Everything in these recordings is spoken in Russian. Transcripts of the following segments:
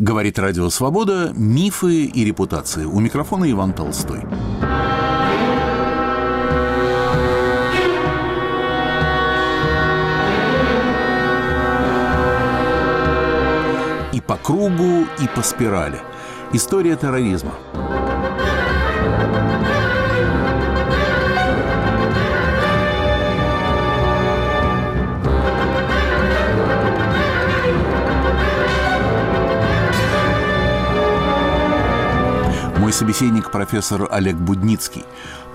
Говорит Радио Свобода «Мифы и репутации». У микрофона Иван Толстой. И по кругу, и по спирали. История терроризма. Собеседник профессор Олег Будницкий.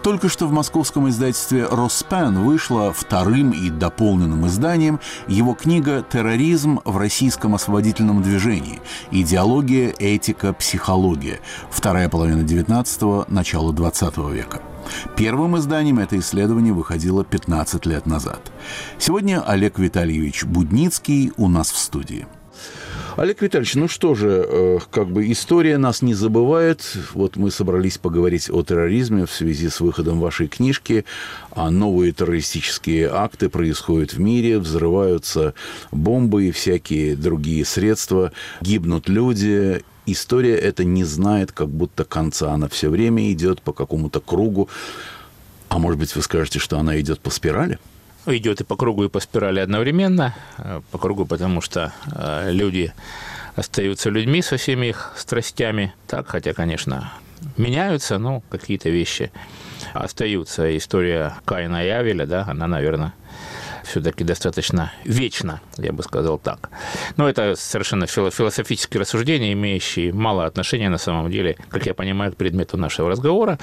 Только что в московском издательстве «Роспен» вышла вторым и дополненным изданием его книга «Терроризм в российском освободительном движении. Идеология, этика, психология. Вторая половина XIX – начало XX века». Первым изданием это исследование выходило 15 лет назад. Сегодня Олег Витальевич Будницкий у нас в студии. Олег Витальевич, ну что же, э, как бы история нас не забывает. Вот мы собрались поговорить о терроризме в связи с выходом вашей книжки. А новые террористические акты происходят в мире, взрываются бомбы и всякие другие средства, гибнут люди. История это не знает как будто конца. Она все время идет по какому-то кругу. А может быть, вы скажете, что она идет по спирали? Идет и по кругу, и по спирали одновременно. Э, по кругу, потому что э, люди остаются людьми со всеми их страстями. Так, хотя, конечно, меняются, но какие-то вещи остаются. История Каина и Авеля, да, она, наверное, все-таки достаточно вечно, я бы сказал так. Но это совершенно философические рассуждения, имеющие мало отношения на самом деле, как я понимаю, к предмету нашего разговора.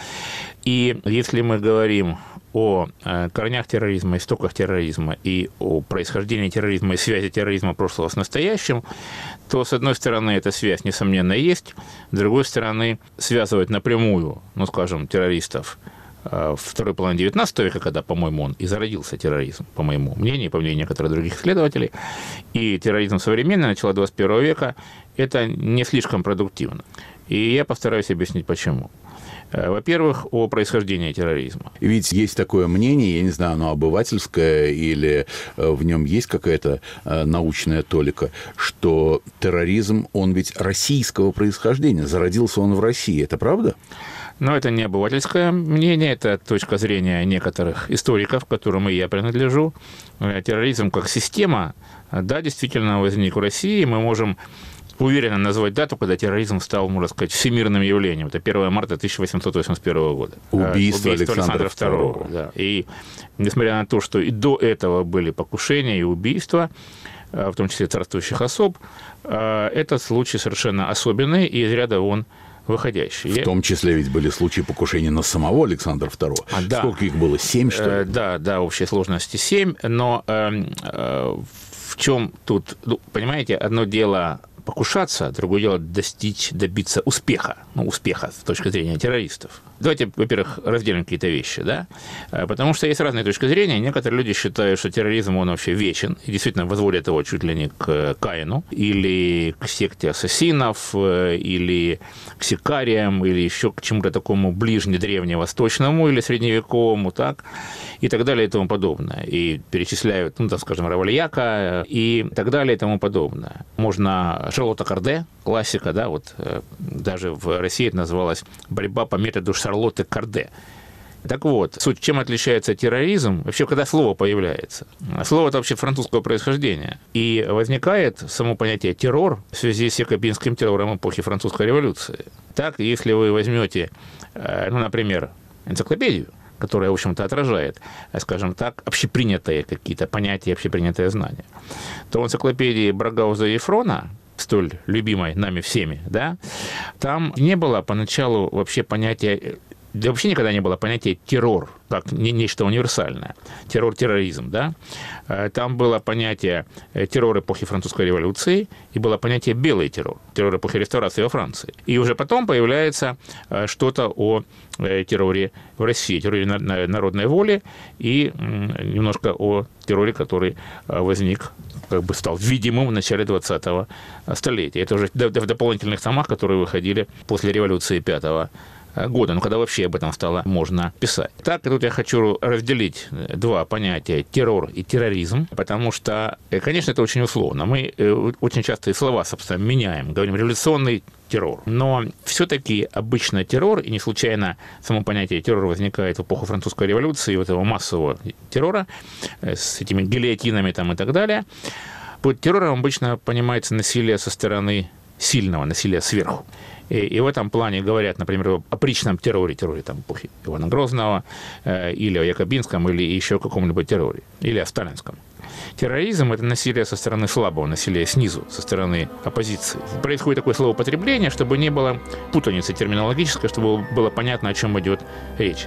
И если мы говорим о э, корнях терроризма, истоках терроризма и о происхождении терроризма и связи терроризма прошлого с настоящим, то, с одной стороны, эта связь, несомненно, есть, с другой стороны, связывать напрямую, ну, скажем, террористов э, второй половины XIX века, когда, по-моему, он и зародился терроризм, по моему мнению, по мнению некоторых других исследователей, и терроризм современный, начала 21 века, это не слишком продуктивно. И я постараюсь объяснить, почему. Э, во-первых, о происхождении терроризма. Ведь есть такое мнение, я не знаю, оно обывательское или э, в нем есть какая-то э, научная толика, что терроризм, он ведь российского происхождения, зародился он в России. Это правда? Но это не обывательское мнение, это точка зрения некоторых историков, к которым и я принадлежу. Терроризм как система, да, действительно возник в России. Мы можем уверенно назвать дату, когда терроризм стал, можно сказать, всемирным явлением. Это 1 марта 1881 года. Убийство, Убийство Александра, Александра II. II. Да. И несмотря на то, что и до этого были покушения и убийства, э, в том числе царствующих особ, э, этот случай совершенно особенный и из ряда он выходящий. В том числе ведь были случаи покушения на самого Александра II. А, да. Сколько их было? Семь, что ли? Э, да, да, общей сложности семь. Но э, э, в чем тут, ну, понимаете, одно дело покушаться, другое дело достичь, добиться успеха, ну, успеха с точки зрения террористов. Давайте, во-первых, разделим какие-то вещи, да, э, потому что есть разные точки зрения. Некоторые люди считают, что терроризм, он вообще вечен, и действительно возводят его чуть ли не к Каину, или к секте ассасинов, э, или к сикариям, или еще к чему-то такому ближне древневосточному или средневековому, так, и так далее и тому подобное. И перечисляют, ну, так скажем, Равальяка э, и так далее и тому подобное. Можно Шарлотта Карде, классика, да, вот даже в России это называлось «Борьба по методу Шарлотты Карде». Так вот, суть, чем отличается терроризм, вообще, когда слово появляется. Слово это вообще французского происхождения. И возникает само понятие террор в связи с якобинским террором эпохи французской революции. Так, если вы возьмете, э, ну, например, энциклопедию, которая, в общем-то, отражает, скажем так, общепринятые какие-то понятия, общепринятые знания, то в энциклопедии Брагауза и Фрона столь любимой нами всеми, да, там не было поначалу вообще понятия да вообще никогда не было понятия террор, как не, нечто универсальное. Террор, терроризм, да. Э, там было понятие э, террор эпохи французской революции и было понятие белый террор, террор эпохи реставрации во Франции. И уже потом появляется э, что-то о терроре в России, терроре народной воли и немножко о терроре, который возник как бы стал видимым в начале 20-го столетия. Это уже в дополнительных томах, которые выходили после революции 5 года, ну, когда вообще об этом стало можно писать. Так, тут я хочу разделить два понятия – террор и терроризм, потому что, конечно, это очень условно. Мы очень часто и слова, собственно, меняем. Говорим «революционный террор. Но все-таки обычно террор, и не случайно само понятие террора возникает в эпоху французской революции, вот этого массового террора с этими гильотинами там и так далее – под террором обычно понимается насилие со стороны сильного, насилия сверху. И, и в этом плане говорят, например, о опричном терроре, терроре там, эпохи Ивана Грозного, э, или о Якобинском, или еще о каком-либо терроре, или о сталинском. Терроризм – это насилие со стороны слабого, насилие снизу, со стороны оппозиции. Происходит такое словоупотребление, чтобы не было путаницы терминологической, чтобы было понятно, о чем идет речь.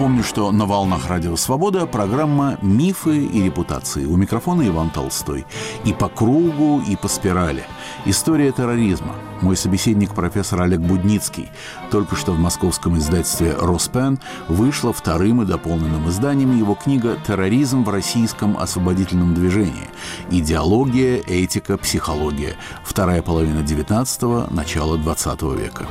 Напомню, что на волнах Радио Свобода программа «Мифы и репутации». У микрофона Иван Толстой. И по кругу, и по спирали. История терроризма. Мой собеседник профессор Олег Будницкий. Только что в московском издательстве «Роспен» вышла вторым и дополненным изданием его книга «Терроризм в российском освободительном движении. Идеология, этика, психология. Вторая половина XIX – начало XX века».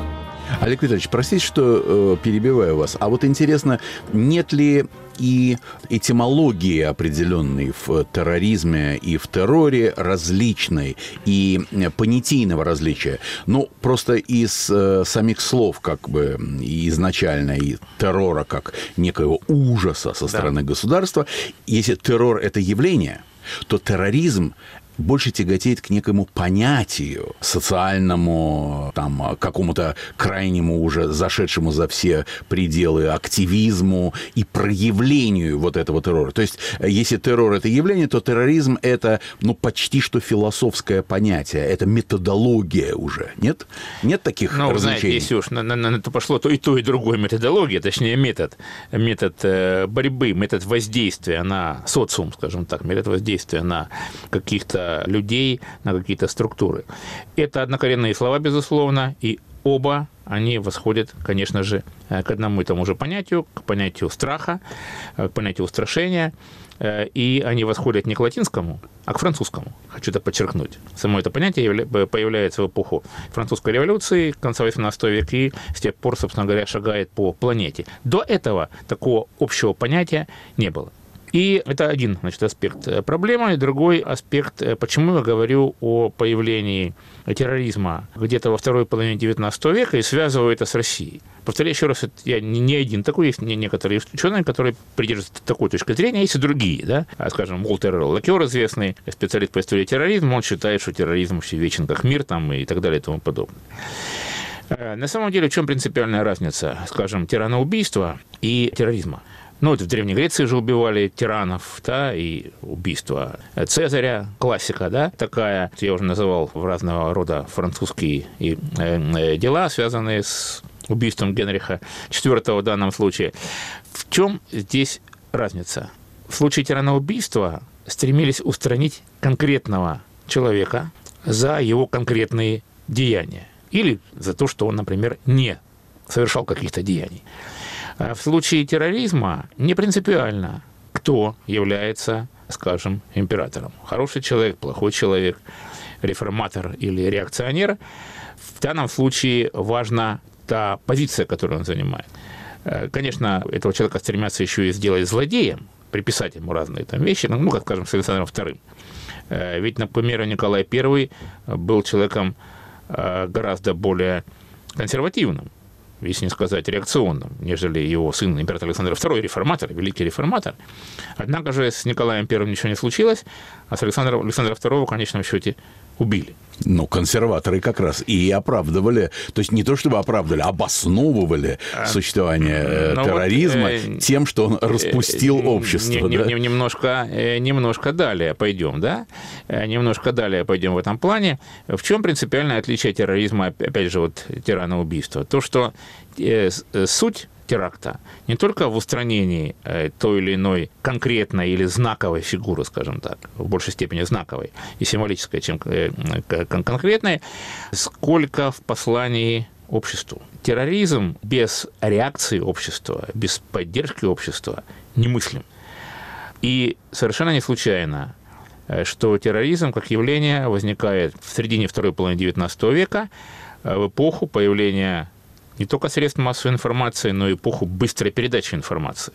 Олег Викторович, простите, что э, перебиваю вас. А вот интересно, нет ли и этимологии определенной в терроризме и в терроре различной, и понятийного различия. Ну, просто из э, самих слов, как бы, изначально, и террора как некого ужаса со стороны да. государства, если террор – это явление, то терроризм больше тяготеет к некому понятию социальному, там, какому-то крайнему уже зашедшему за все пределы активизму и проявлению вот этого террора. То есть, если террор – это явление, то терроризм – это, ну, почти что философское понятие, это методология уже, нет? Нет таких ну, различений? знаете, если уж на, на, на это пошло, то и то, и другое методология, точнее, метод, метод э, борьбы, метод воздействия на социум, скажем так, метод воздействия на каких-то людей, на какие-то структуры. Это однокоренные слова, безусловно, и оба они восходят, конечно же, э, к одному и тому же понятию, к понятию страха, э, к понятию устрашения, э, и они восходят не к латинскому, а к французскому. Хочу это подчеркнуть. Само это понятие появляется в эпоху французской революции конца XVIII века и с тех пор, собственно говоря, шагает по планете. До этого такого общего понятия не было. И это один значит, аспект э, проблемы. Другой аспект, э, почему я говорю о появлении терроризма где-то во второй половине XIX века и связываю это с Россией. Повторяю еще раз, я не один такой, есть некоторые ученые, которые придерживаются такой точки зрения, есть и другие, да, а, скажем, Уолтер Лакер, известный специалист по истории терроризма, он считает, что терроризм вообще вечен как мир там и так далее и тому подобное. Э, на самом деле, в чем принципиальная разница, скажем, тираноубийства и терроризма? Ну, вот в Древней Греции же убивали тиранов, да, и убийство Цезаря, классика, да, такая. Я уже называл в разного рода французские и, э, дела, связанные с убийством Генриха IV в данном случае. В чем здесь разница? В случае тираноубийства стремились устранить конкретного человека за его конкретные деяния или за то, что он, например, не совершал каких-то деяний. А в случае терроризма не принципиально, кто является, скажем, императором. Хороший человек, плохой человек, реформатор или реакционер. В данном случае важна та позиция, которую он занимает. Э, конечно, этого человека стремятся еще и сделать злодеем, приписать ему разные там вещи, ну, как, скажем, с Александром II. Э, ведь, например, Николай I был человеком э, гораздо более консервативным если не сказать реакционным, нежели его сын император Александр II, реформатор, великий реформатор. Однако же с Николаем I ничего не случилось, а с Александром, Александра II в конечном счете убили. Ну, консерваторы как раз и оправдывали, то есть не то чтобы оправдывали, обосновывали а, существование э, ну, терроризма вот, э, тем, что он распустил э, общество. Не, да? не, немножко, немножко далее пойдем, да? Немножко далее пойдем в этом плане. В чем принципиальное отличие терроризма, опять же, вот тираноубийства? То, что суть теракта не только в устранении э, той или иной конкретной или знаковой фигуры, скажем так, в большей степени знаковой и символической, чем э, конкретной, сколько в послании обществу. Терроризм без реакции общества, без поддержки общества немыслим. И совершенно не случайно, э, что терроризм как явление возникает в середине второй половины XIX века, в эпоху появления не только средств массовой информации, но и эпоху быстрой передачи информации.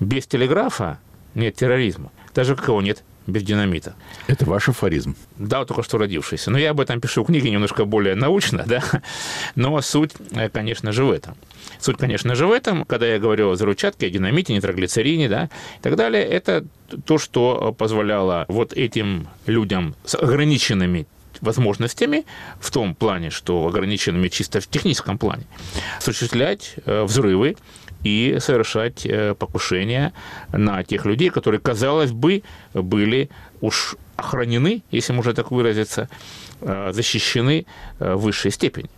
Без телеграфа нет терроризма. Даже какого нет без динамита. Это ваш афоризм. Да, только что родившийся. Но я об этом пишу в книге немножко более научно, да. Но суть, э, конечно же, в этом. Суть, конечно же, в этом, когда я говорю о заручатке, о динамите, нитроглицерине, да, и так далее, это то, что позволяло вот этим людям с ограниченными возможностями в том плане, что ограниченными чисто в техническом плане, осуществлять э, взрывы и совершать э, покушения на тех людей, которые, казалось бы, были уж охранены, если можно так выразиться, э, защищены в высшей степени.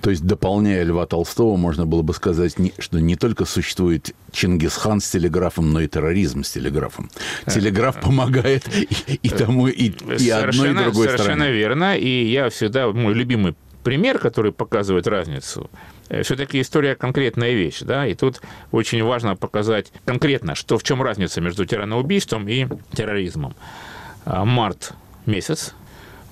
То есть, дополняя Льва Толстого, можно было бы сказать, что не только существует Чингисхан с телеграфом, но и терроризм с телеграфом. Телеграф помогает и, и тому, и, и одной, и другой совершенно стороне. Совершенно верно. И я всегда, мой любимый пример, который показывает разницу, э, все-таки история конкретная вещь, да, и тут очень важно показать конкретно, что в чем разница между тираноубийством и терроризмом. А, март месяц,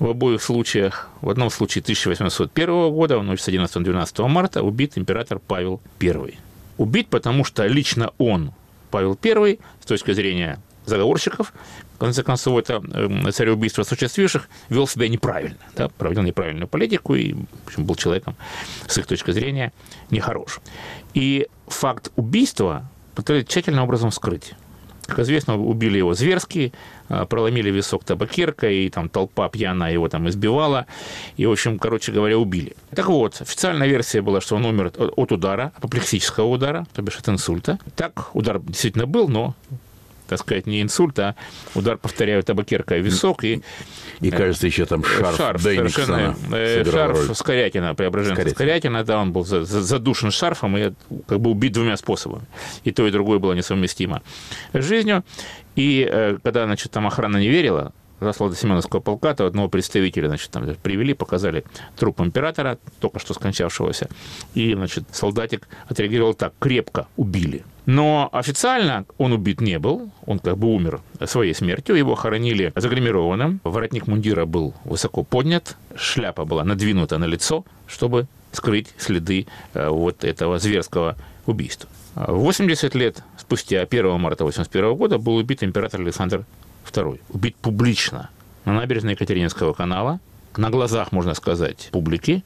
в обоих случаях, в одном случае 1801 года, в ночь с 11-12 марта, убит император Павел I. Убит, потому что лично он, Павел I, с точки зрения заговорщиков, в конце концов, это э, цареубийство осуществивших, вел себя неправильно, да, проводил неправильную политику и, в общем, был человеком, с их точки зрения, нехорошим. И факт убийства пытались тщательным образом скрыть. Как известно, убили его зверски, проломили висок табакеркой, и там толпа пьяная его там избивала, и, в общем, короче говоря, убили. Так вот, официальная версия была, что он умер от удара, апоплексического удара, то бишь от инсульта. Так, удар действительно был, но так сказать, не инсульт, а удар, повторяю, табакерка в висок. И, и кажется, еще там шарф, шарф совершенно, шарф роль. Скорякина, Преображенца Скорякина. Скорякина, да, он был задушен шарфом и как бы убит двумя способами. И то, и другое было несовместимо с жизнью. И э, когда, значит, там охрана не верила, Заслада Семеновского полка, то одного представителя, значит, там привели, показали труп императора, только что скончавшегося, и, значит, солдатик отреагировал так, крепко убили. Но официально он убит не был, он как бы умер своей смертью, его хоронили загримированным, воротник мундира был высоко поднят, шляпа была надвинута на лицо, чтобы скрыть следы э, вот этого зверского убийства. 80 лет спустя, 1 марта 81 года, был убит император Александр II. Убит публично на набережной Екатерининского канала, на глазах, можно сказать, публики.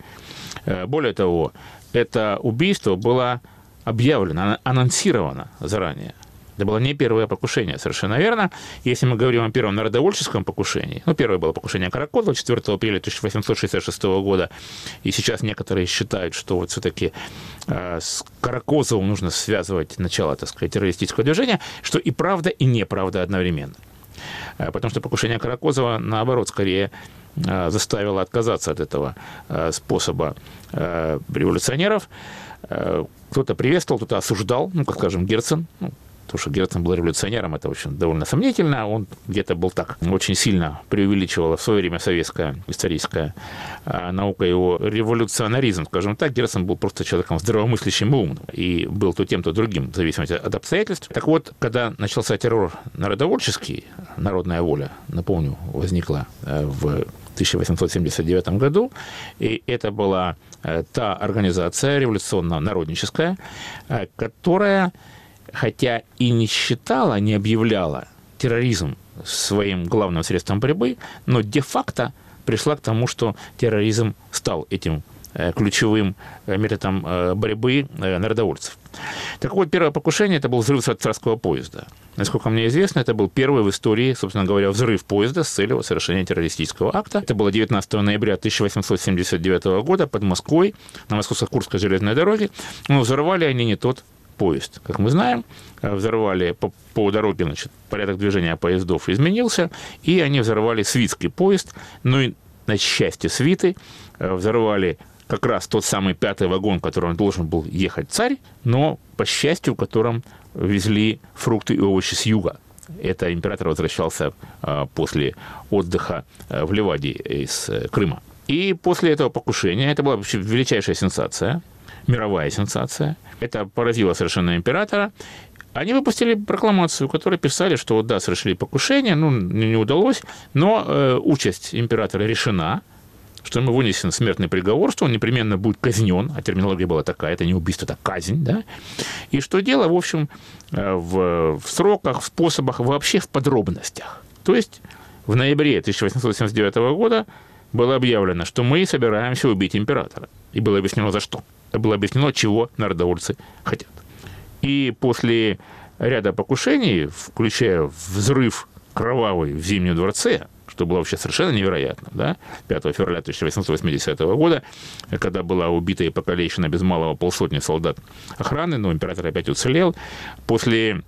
Э, более того, это убийство было объявлено, анонсировано заранее. Это было не первое покушение, совершенно верно. Если мы говорим о первом народовольческом покушении, ну, первое было покушение Каракозова 4 апреля 1866 года, и сейчас некоторые считают, что вот все-таки э, с Каракозовым нужно связывать начало, так сказать, террористического движения, что и правда, и неправда одновременно. Э, потому что покушение Каракозова, наоборот, скорее э, заставило отказаться от этого способа революционеров. Кто-то приветствовал, кто-то осуждал, ну, как, скажем, Герцен, ну, потому что Герцен был революционером, это очень довольно сомнительно, он где-то был так, очень сильно преувеличивала в свое время советская историческая наука его революционаризм, скажем так, Герцен был просто человеком здравомыслящим и умным, и был то тем, то другим, в зависимости от обстоятельств. Так вот, когда начался террор народовольческий, народная воля, напомню, возникла э, в 1879 году, и это была э, та организация революционно-народническая, э, которая хотя и не считала, не объявляла терроризм своим главным средством борьбы, но де-факто пришла к тому, что терроризм стал этим э, ключевым э, методом э, борьбы народовольцев. Так вот, первое покушение – это был взрыв царского поезда. Насколько мне известно, это был первый в истории, собственно говоря, взрыв поезда с целью совершения террористического акта. Это было 19 ноября 1879 года под Москвой на Московско-Курской железной дороге. Но взорвали они не тот поезд. Как мы знаем, э, взорвали по, по дороге, значит, порядок движения поездов изменился, и они взорвали свитский поезд, ну и на счастье свиты э, взорвали как раз тот самый пятый вагон, которым должен был ехать царь, но, по счастью, в котором везли фрукты и овощи с юга. Это император возвращался э, после отдыха в Ливаде из Крыма. И после этого покушения, это была вообще величайшая сенсация, мировая сенсация. Это поразило совершенно императора. они выпустили прокламацию, в которой писали, что да, совершили покушение, ну, не удалось, но э, участь императора решена, что ему вынесен смертный приговор, что он непременно будет казнен, а терминология была такая, это не убийство, это казнь, да, и что дело, в общем, э, в, в сроках, в способах, вообще в подробностях. То есть в ноябре 1879 года было объявлено, что мы собираемся убить императора. И было объяснено, за что. Было объяснено, чего народовольцы хотят. И после ряда покушений, включая взрыв кровавый в Зимнем дворце, что было вообще совершенно невероятно, да, 5 февраля 1880 года, когда была убита и покалечена без малого полсотни солдат охраны, но император опять уцелел. После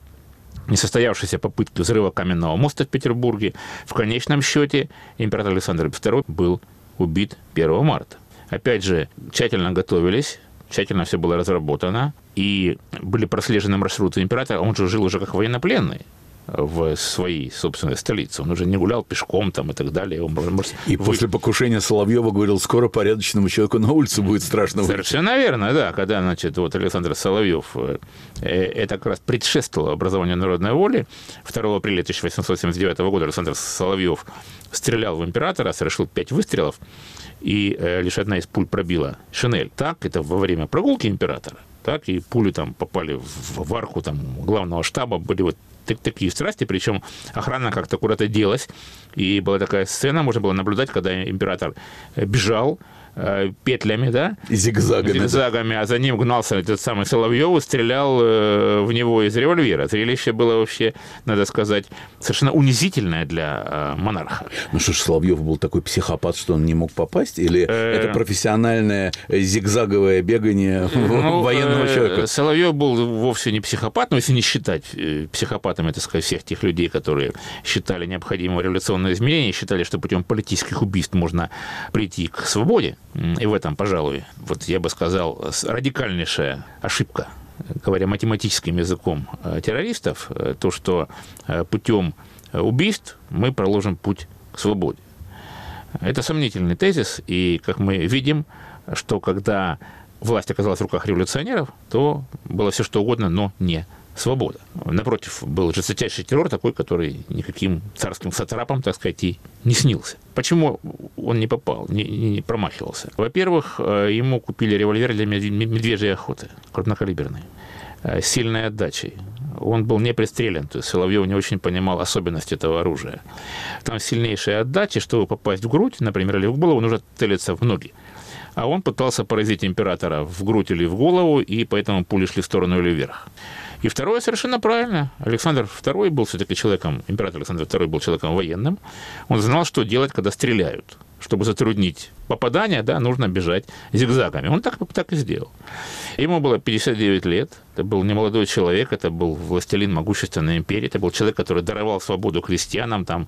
несостоявшейся попытки взрыва каменного моста в Петербурге, в конечном счете император Александр II был убит 1 марта. Опять же, тщательно готовились, тщательно все было разработано, и были прослежены маршруты императора, он же жил уже как военнопленный в своей собственной столице. Он уже не гулял пешком там и так далее. Он, и вы... после покушения Соловьева говорил, скоро порядочному человеку на улицу будет страшно выйти. Совершенно верно, да. Когда, значит, вот Александр Соловьев, э, э, это как раз предшествовало образованию народной воли. 2 апреля 1879 года Александр Соловьев стрелял в императора, совершил пять выстрелов, и э, лишь одна из пуль пробила шинель. Так, это во время прогулки императора так, и пули там попали в, в арку там, главного штаба, были вот так, такие страсти, причем охрана как-то куда-то делась, и была такая сцена, можно было наблюдать, когда император бежал, Э, петлями, да? Зигзагами. Зигзагами, а за ним гнался этот самый Соловьев и стрелял э, в него из револьвера. Зрелище было вообще, надо сказать, совершенно унизительное для э, монарха. Ну что ж, Соловьев был такой психопат, что он не мог попасть? Или это профессиональное зигзаговое бегание ну, военного человека? Соловьев был вовсе не психопат, но если не считать психопатами, так сказать, всех тех людей, которые считали необходимым революционное изменение, считали, что путем политических убийств можно прийти к свободе, и в этом, пожалуй, вот я бы сказал, радикальнейшая ошибка говоря математическим языком э, террористов, э, то, что э, путем убийств мы проложим путь к свободе. Это сомнительный тезис, и, как мы видим, что когда власть оказалась в руках революционеров, то было все что угодно, но не свобода. Напротив, был жесточайший террор такой, который никаким царским сатрапам, так сказать, и не снился. Почему он не попал, не, не промахивался? Во-первых, э, ему купили револьвер для медвежьей охоты, крупнокалиберный, э, с сильной отдачей. Он был не пристрелен, то есть Соловьев не очень понимал особенности этого оружия. Там сильнейшая отдача, чтобы попасть в грудь, например, или в голову, нужно целиться в ноги а он пытался поразить императора в грудь или в голову, и поэтому пули шли в сторону или вверх. И второе совершенно правильно. Александр II был все-таки человеком, император Александр II был человеком военным. Он знал, что делать, когда стреляют. Чтобы затруднить попадание, да, нужно бежать зигзагами. Он так, так и сделал. Ему было 59 лет, это был немолодой человек, это был властелин могущественной империи, это был человек, который даровал свободу крестьянам, там,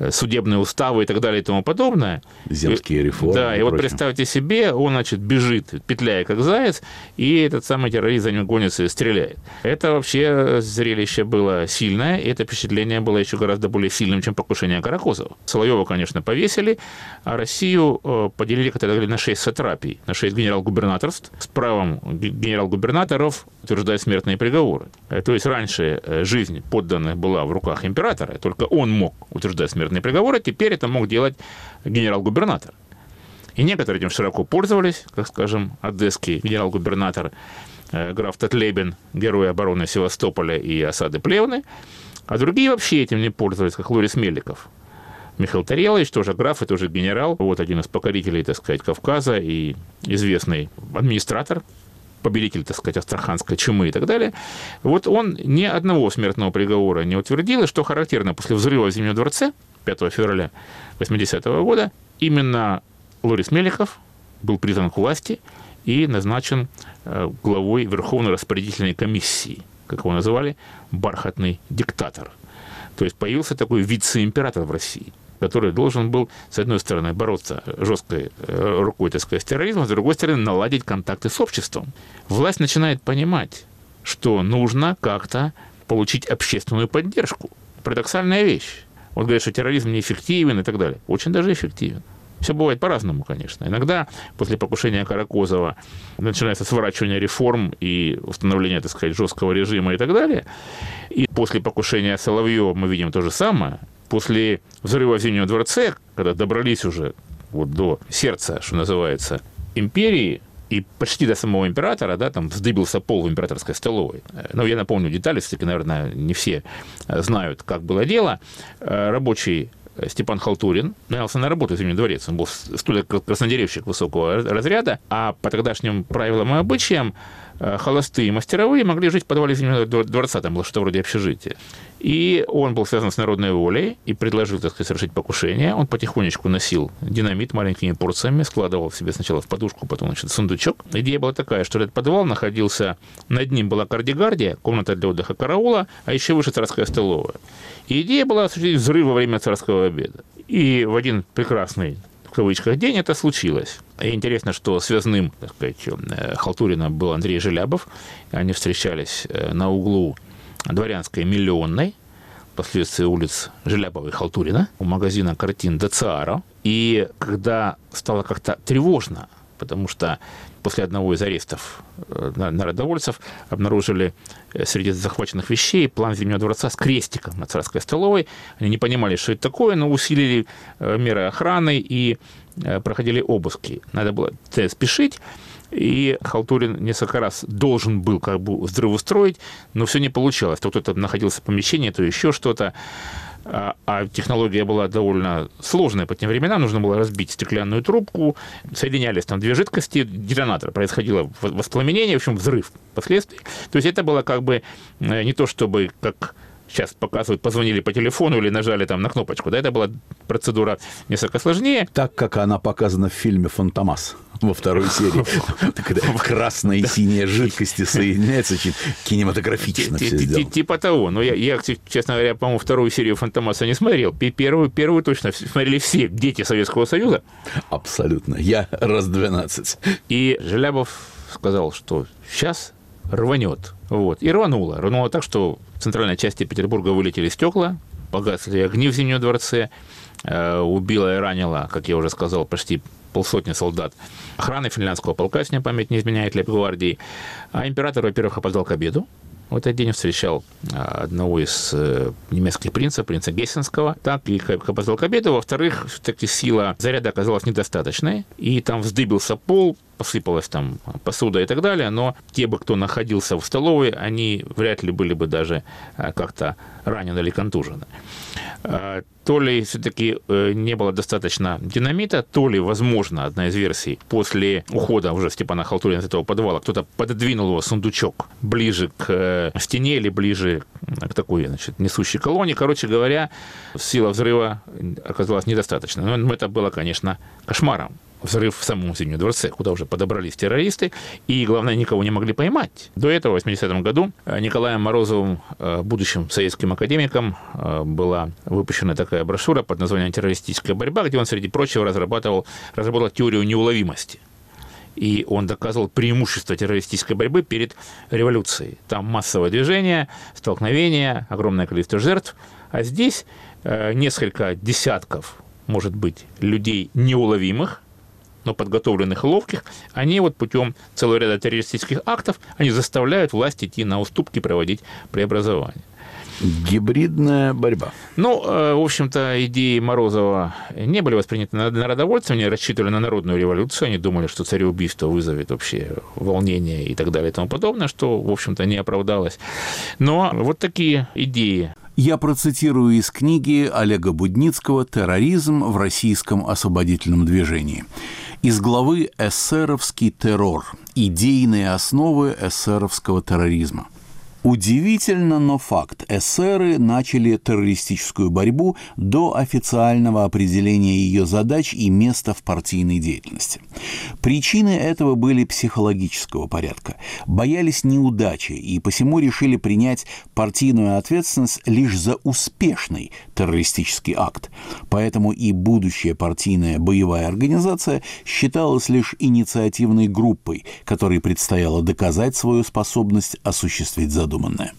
э, судебные уставы и так далее и тому подобное. Земские реформы. Да, и, и вот представьте себе, он, значит, бежит, петляя как заяц, и этот самый террорист за ним гонится и стреляет. Это вообще зрелище было сильное, и это впечатление было еще гораздо более сильным, чем покушение Каракозова. Соловьева, конечно, повесили, а Россию э, поделили, как тогда говорили, на шесть сатрапий, на шесть генерал-губернаторств с правом генерал-губернаторов утверждать смертные приговоры. Э, то есть раньше э, жизнь подданных была в руках императора, только он мог утверждать смертные приговоры, теперь это мог делать генерал-губернатор. И некоторые этим широко пользовались, как, скажем, одесский генерал-губернатор э, граф Татлебин, герой обороны Севастополя и осады Плевны, а другие вообще этим не пользовались, как Лорис Меликов. Михаил Тарелович, тоже граф и тоже генерал, вот один из покорителей, так сказать, Кавказа и известный администратор победитель, так сказать, астраханской чумы и так далее, вот он ни одного смертного приговора не утвердил, и что характерно, после взрыва в Зимнем дворце 5 февраля 80 -го года именно Лорис Мелехов был признан к власти и назначен э, главой Верховной распорядительной комиссии, как его называли, бархатный диктатор. То есть появился такой вице-император в России – который должен был, с одной стороны, бороться жесткой э, рукой, так сказать, с терроризмом, с другой стороны, наладить контакты с обществом. Власть начинает понимать, что нужно как-то получить общественную поддержку. Парадоксальная вещь. Он говорит, что терроризм неэффективен и так далее. Очень даже эффективен. Все бывает по-разному, конечно. Иногда после покушения Каракозова начинается сворачивание реформ и установление, так сказать, жесткого режима и так далее. И после покушения Соловьева мы видим то же самое. После взрыва в Зимнем дворце, когда добрались уже вот до сердца, что называется, империи, и почти до самого императора, да, там вздыбился пол в императорской столовой. Но я напомню детали, все-таки, наверное, не все знают, как было дело. Рабочий Степан Халтурин нанялся на работу в Зимний дворец. Он был столик краснодеревщик высокого разряда, а по тогдашним правилам и обычаям э, холостые мастеровые могли жить в подвале Зимнего дворца, там было что-то вроде общежития. И он был связан с народной волей и предложил, так сказать, совершить покушение. Он потихонечку носил динамит маленькими порциями, складывал в себе сначала в подушку, потом, значит, в сундучок. Идея была такая, что этот подвал находился, над ним была кардигардия, комната для отдыха караула, а еще выше царская столовая. И идея была осуществить взрыв во время царского обеда. И в один прекрасный в кавычках день это случилось. И интересно, что связным, так сказать, э, Халтурина был Андрей Желябов. Они встречались э, на углу Дворянской Миллионной, впоследствии улиц Желябова и Халтурина, у магазина картин Децаро. И когда стало как-то тревожно, потому что после одного из арестов э, народовольцев обнаружили э, среди захваченных вещей план Зимнего дворца с крестиком на царской столовой. Они не понимали, что это такое, но усилили э, меры охраны и проходили обыски. Надо было спешить. И Халтурин несколько раз должен был как бы взрыв устроить, но все не получалось. То кто-то находился в помещении, то еще что-то. А, а технология была довольно сложная по тем временам. Нужно было разбить стеклянную трубку, соединялись там две жидкости, детонатор, происходило воспламенение, в общем, взрыв впоследствии. То есть это было как бы э, не то, чтобы как сейчас показывают, позвонили по телефону или нажали там на кнопочку. Да, это была процедура несколько сложнее. Так, как она показана в фильме «Фантомас» во второй серии. Когда красная и синяя жидкости соединяются, кинематографично все сделано. Типа того. Но я, честно говоря, по-моему, вторую серию «Фантомаса» не смотрел. Первую, первую точно смотрели все дети Советского Союза. Абсолютно. Я раз 12. И Желябов сказал, что сейчас рванет. Вот. И рвануло. Рвануло так, что в центральной части Петербурга вылетели стекла, погасли огни в Зимнем дворце, э, убила и ранила, как я уже сказал, почти полсотни солдат охраны финляндского полка, если мне память не изменяет, Лейб-гвардии. А император, во-первых, опоздал к обеду, в этот день встречал а, одного из э, немецких принцев, принца Гессенского, так, и опоздал к обеду. Во-вторых, все-таки сила заряда оказалась недостаточной, и там вздыбился пол, посыпалась там посуда и так далее, но те бы, кто находился в столовой, они вряд ли были бы даже а, как-то ранены или контужены. А, то ли все-таки э, не было достаточно динамита, то ли, возможно, одна из версий, после ухода уже Степана Халтурина из этого подвала, кто-то пододвинул его сундучок ближе к э, стене или ближе к такой, значит, несущей колонне. Короче говоря, сила взрыва оказалась недостаточной. Но это было, конечно, кошмаром взрыв в самом Зимнем дворце, куда уже подобрались террористы, и, главное, никого не могли поймать. До этого, в 80-м году, э, Николаем Морозовым, э, будущим советским академиком, э, была выпущена такая брошюра под названием «Террористическая борьба», где он, среди прочего, разрабатывал, разработал теорию неуловимости и он доказывал преимущество террористической борьбы перед революцией. Там массовое движение, столкновение, огромное количество жертв, а здесь несколько десятков, может быть, людей неуловимых, но подготовленных и ловких, они вот путем целого ряда террористических актов, они заставляют власть идти на уступки, проводить преобразование. Гибридная борьба. Ну, э, в общем-то, идеи Морозова не были восприняты народовольцами, они рассчитывали на народную революцию, они думали, что цареубийство вызовет вообще волнение и так далее и тому подобное, что, в общем-то, не оправдалось. Но вот такие идеи я процитирую из книги Олега Будницкого «Терроризм в российском освободительном движении» из главы «Эсеровский террор. Идейные основы эсеровского терроризма». Удивительно, но факт. Эсеры начали террористическую борьбу до официального определения ее задач и места в партийной деятельности. Причины этого были психологического порядка. Боялись неудачи и посему решили принять партийную ответственность лишь за успешный террористический акт. Поэтому и будущая партийная боевая организация считалась лишь инициативной группой, которой предстояло доказать свою способность осуществить задуманное задуманное.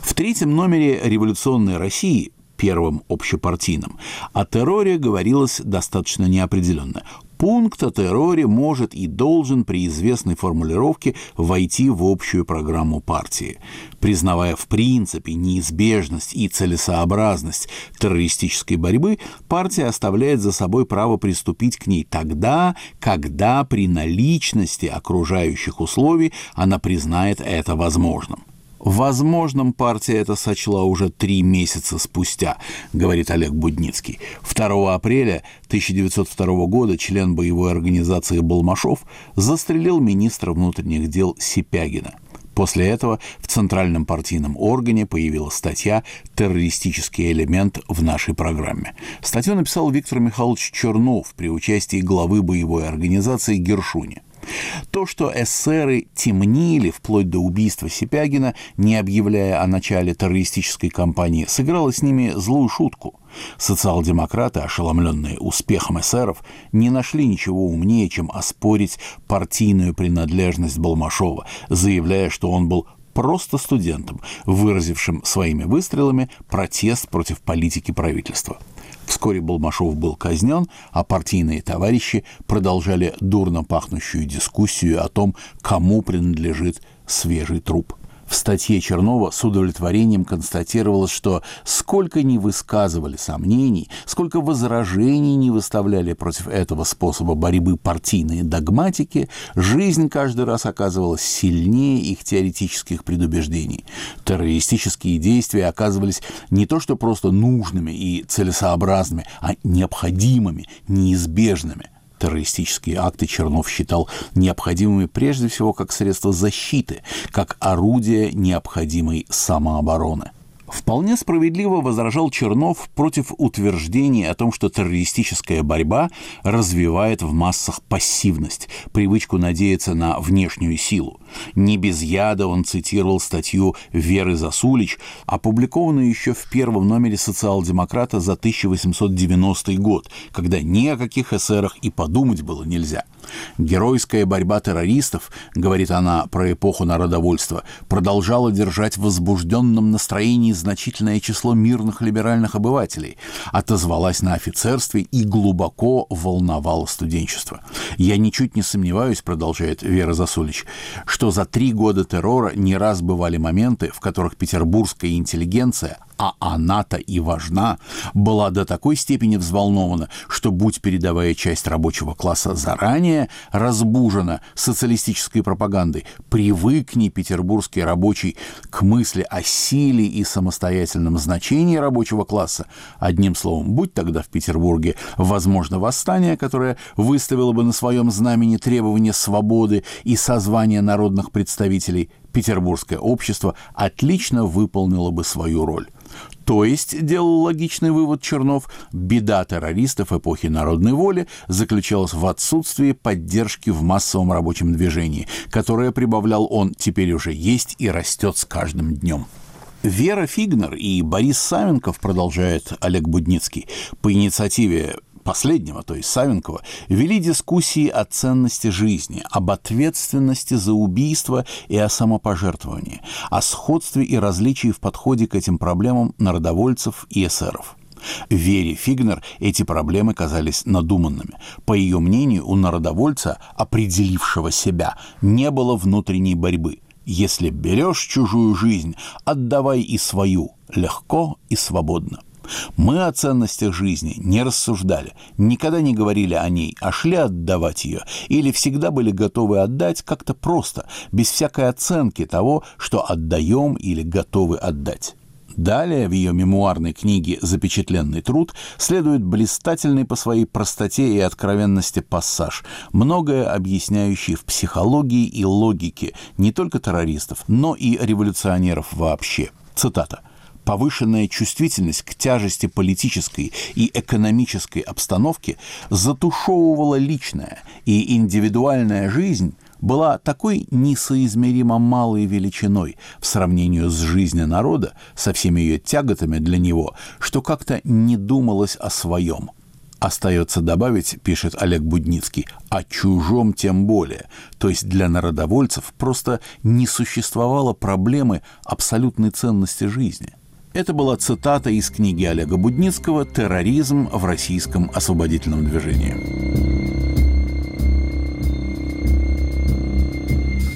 В третьем номере «Революционной России» первым общепартийным. О терроре говорилось достаточно неопределенно. Пункт о терроре может и должен при известной формулировке войти в общую программу партии. Признавая в принципе неизбежность и целесообразность террористической борьбы, партия оставляет за собой право приступить к ней тогда, когда при наличности окружающих условий она признает это возможным. Возможным партия это сочла уже три месяца спустя, говорит Олег Будницкий. 2 апреля 1902 года член боевой организации Балмашов застрелил министра внутренних дел Сипягина. После этого в Центральном партийном органе появилась статья «Террористический элемент в нашей программе». Статью написал Виктор Михайлович Чернов при участии главы боевой организации Гершуни. То, что эсеры темнили вплоть до убийства Сипягина, не объявляя о начале террористической кампании, сыграло с ними злую шутку. Социал-демократы, ошеломленные успехом эсеров, не нашли ничего умнее, чем оспорить партийную принадлежность Балмашова, заявляя, что он был просто студентом, выразившим своими выстрелами протест против политики правительства. Вскоре Балмашов был казнен, а партийные товарищи продолжали дурно пахнущую дискуссию о том, кому принадлежит свежий труп. В статье Чернова с удовлетворением констатировалось, что сколько ни высказывали сомнений, сколько возражений не выставляли против этого способа борьбы партийные догматики, жизнь каждый раз оказывалась сильнее их теоретических предубеждений. Террористические действия оказывались не то что просто нужными и целесообразными, а необходимыми, неизбежными. Террористические акты Чернов считал необходимыми прежде всего как средство защиты, как орудие необходимой самообороны. Вполне справедливо возражал Чернов против утверждения о том, что террористическая борьба развивает в массах пассивность, привычку надеяться на внешнюю силу. Не без яда он цитировал статью Веры Засулич, опубликованную еще в первом номере «Социал-демократа» за 1890 год, когда ни о каких эсерах и подумать было нельзя – Геройская борьба террористов, говорит она про эпоху народовольства, продолжала держать в возбужденном настроении значительное число мирных либеральных обывателей, отозвалась на офицерстве и глубоко волновала студенчество. «Я ничуть не сомневаюсь», — продолжает Вера Засулич, «что за три года террора не раз бывали моменты, в которых петербургская интеллигенция а она-то и важна, была до такой степени взволнована, что, будь передовая часть рабочего класса заранее разбужена социалистической пропагандой, привыкни, петербургский рабочий, к мысли о силе и самостоятельном значении рабочего класса, одним словом, будь тогда в Петербурге. Возможно восстание, которое выставило бы на своем знамени требования свободы и созвания народных представителей, петербургское общество отлично выполнило бы свою роль. То есть, делал логичный вывод Чернов, беда террористов эпохи народной воли заключалась в отсутствии поддержки в массовом рабочем движении, которое, прибавлял он, теперь уже есть и растет с каждым днем. Вера Фигнер и Борис Савенков, продолжает Олег Будницкий, по инициативе последнего, то есть Савенкова, вели дискуссии о ценности жизни, об ответственности за убийство и о самопожертвовании, о сходстве и различии в подходе к этим проблемам народовольцев и эсеров. Вере Фигнер эти проблемы казались надуманными. По ее мнению, у народовольца, определившего себя, не было внутренней борьбы. Если берешь чужую жизнь, отдавай и свою, легко и свободно. Мы о ценностях жизни не рассуждали, никогда не говорили о ней, а шли отдавать ее, или всегда были готовы отдать как-то просто, без всякой оценки того, что отдаем или готовы отдать. Далее в ее мемуарной книге «Запечатленный труд» следует блистательный по своей простоте и откровенности пассаж, многое объясняющий в психологии и логике не только террористов, но и революционеров вообще. Цитата повышенная чувствительность к тяжести политической и экономической обстановки затушевывала личная и индивидуальная жизнь была такой несоизмеримо малой величиной в сравнении с жизнью народа, со всеми ее тяготами для него, что как-то не думалось о своем. Остается добавить, пишет Олег Будницкий, о чужом тем более. То есть для народовольцев просто не существовало проблемы абсолютной ценности жизни – Это была цитата из книги Олега Будницкого «Терроризм в российском освободительном движении».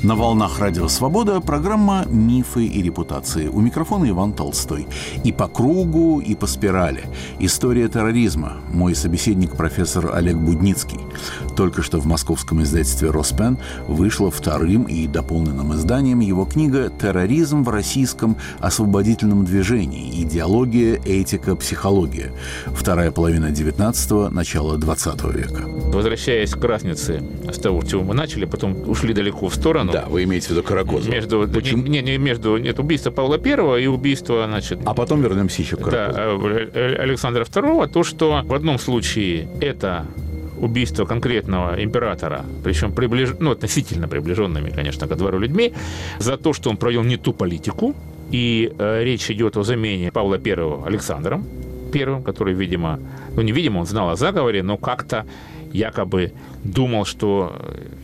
На волнах Радио Свобода программа «Мифы и репутации». У микрофона Иван Толстой. И по кругу, и по спирали. История терроризма. Мой собеседник профессор Олег Будницкий. Только что в московском издательстве «Роспен» вышла вторым и дополненным изданием его книга «Терроризм в российском освободительном движении. Идеология, этика, психология». Вторая половина 19-го, начало 20 века. Возвращаясь к разнице с того, чего мы начали, потом ушли далеко в сторону, да, вы имеете в виду Каракозова. Между, Почему? Не, не, между нет, убийство Павла Первого и убийство, значит... А потом вернемся еще к Каракозову. Да, э, Александра Второго, то, что в одном случае это убийство конкретного императора, причем приближ... ну, относительно приближенными, конечно, ко двору людьми, за то, что он провел не ту политику, и э, речь идет о замене Павла I Александром первым, который, видимо, ну, не видимо, он знал о заговоре, но как-то якобы думал, что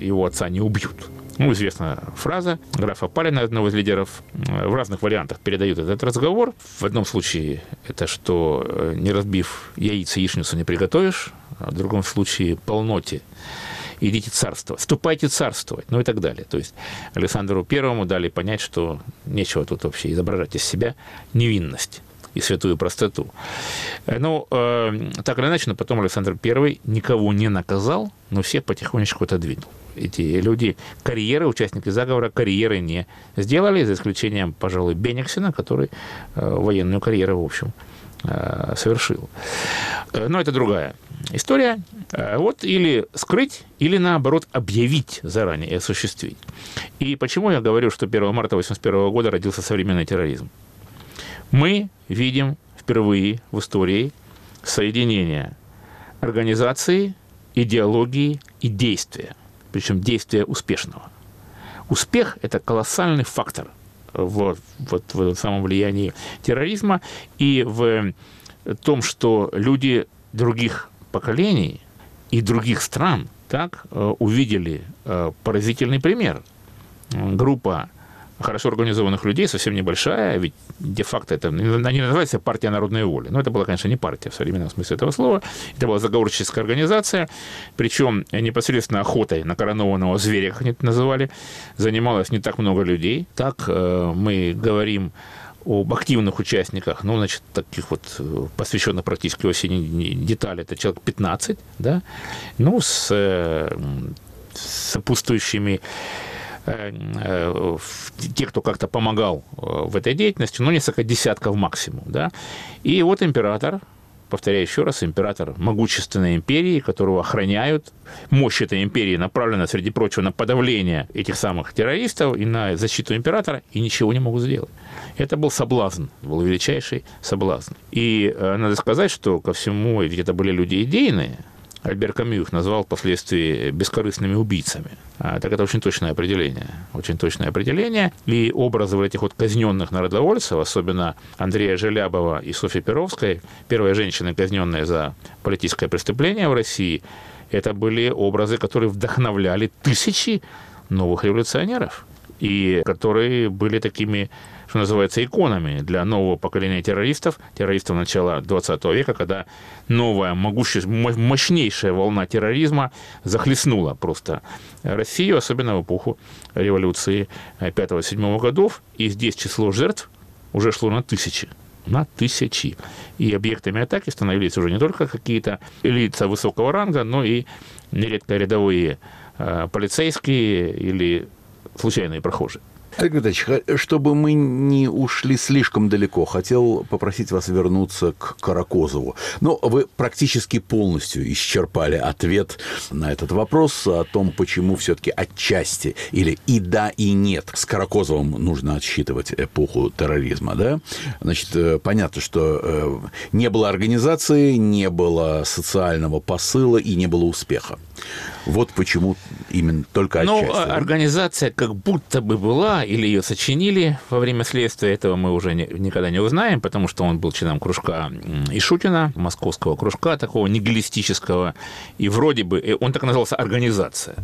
его отца не убьют. Ну, известная фраза графа Палина, одного из лидеров, в разных вариантах передают этот разговор. В одном случае это что э, не разбив яйца, яичницу не приготовишь, а в другом случае полноте идите царствовать, вступайте царствовать, ну и так далее. То есть Александру Первому дали понять, что нечего тут вообще изображать из себя невинность и святую простоту. Э, ну, э, так или иначе, но потом Александр I никого не наказал, но всех потихонечку отодвинул. Эти люди карьеры, участники заговора, карьеры не сделали, за исключением, пожалуй, Бениксена, который э, военную карьеру, в общем, э, совершил. Э, но это другая история. Вот или скрыть, или наоборот объявить заранее и осуществить. И почему я говорю, что 1 марта 1981 года родился современный терроризм? Мы видим впервые в истории соединение организации, идеологии и действия, причем действия успешного. Успех – это колоссальный фактор в, вот, в самом влиянии терроризма и в том, что люди других поколений и других стран так э, увидели э, поразительный пример. Группа хорошо организованных людей, совсем небольшая, ведь де-факто это не называется партия народной воли. Но это была, конечно, не партия в современном смысле этого слова. Это была заговорческая организация, причем непосредственно охотой на коронованного зверя, как они это называли, занималось не так много людей. Так э, мы говорим об активных участниках, ну, значит, таких вот э, посвященных практически осени детали, это человек 15, да, ну, с, э, сопутствующими Э, э, те, кто как-то помогал э, в этой деятельности, ну, несколько десятков максимум, да. И вот император, повторяю еще раз, император могущественной империи, которого охраняют. Мощь этой империи направлена, среди прочего, на подавление этих самых террористов и на защиту императора, и ничего не могут сделать. Это был соблазн, был величайший соблазн. И надо сказать, что ко всему, ведь это были люди идейные, Альбер Камю их назвал впоследствии бескорыстными убийцами. А, так это очень точное определение. Очень точное определение. И образы вот этих вот казненных народовольцев, особенно Андрея Желябова и Софьи Перовской, первые женщины, казненные за политическое преступление в России, это были образы, которые вдохновляли тысячи новых революционеров и которые были такими что называется, иконами для нового поколения террористов, террористов начала 20 века, когда новая, могущественная, мощнейшая волна терроризма захлестнула просто Россию, особенно в эпоху революции 5-7 годов. И здесь число жертв уже шло на тысячи на тысячи. И объектами атаки становились уже не только какие-то лица высокого ранга, но и нередко рядовые э, полицейские или случайные прохожие. Олег Витальевич, чтобы мы не ушли слишком далеко, хотел попросить вас вернуться к Каракозову. Но вы практически полностью исчерпали ответ на этот вопрос о том, почему все-таки отчасти или и да, и нет. С Каракозовым нужно отсчитывать эпоху терроризма, да? Значит, э, понятно, что э, не было организации, не было социального посыла и не было успеха. Вот почему именно только ну, отчасти. Ну, организация как будто бы была, или ее сочинили во время следствия, этого мы уже не, никогда не узнаем, потому что он был членом кружка Ишутина, московского кружка, такого нигилистического, и вроде бы, он так назывался «организация».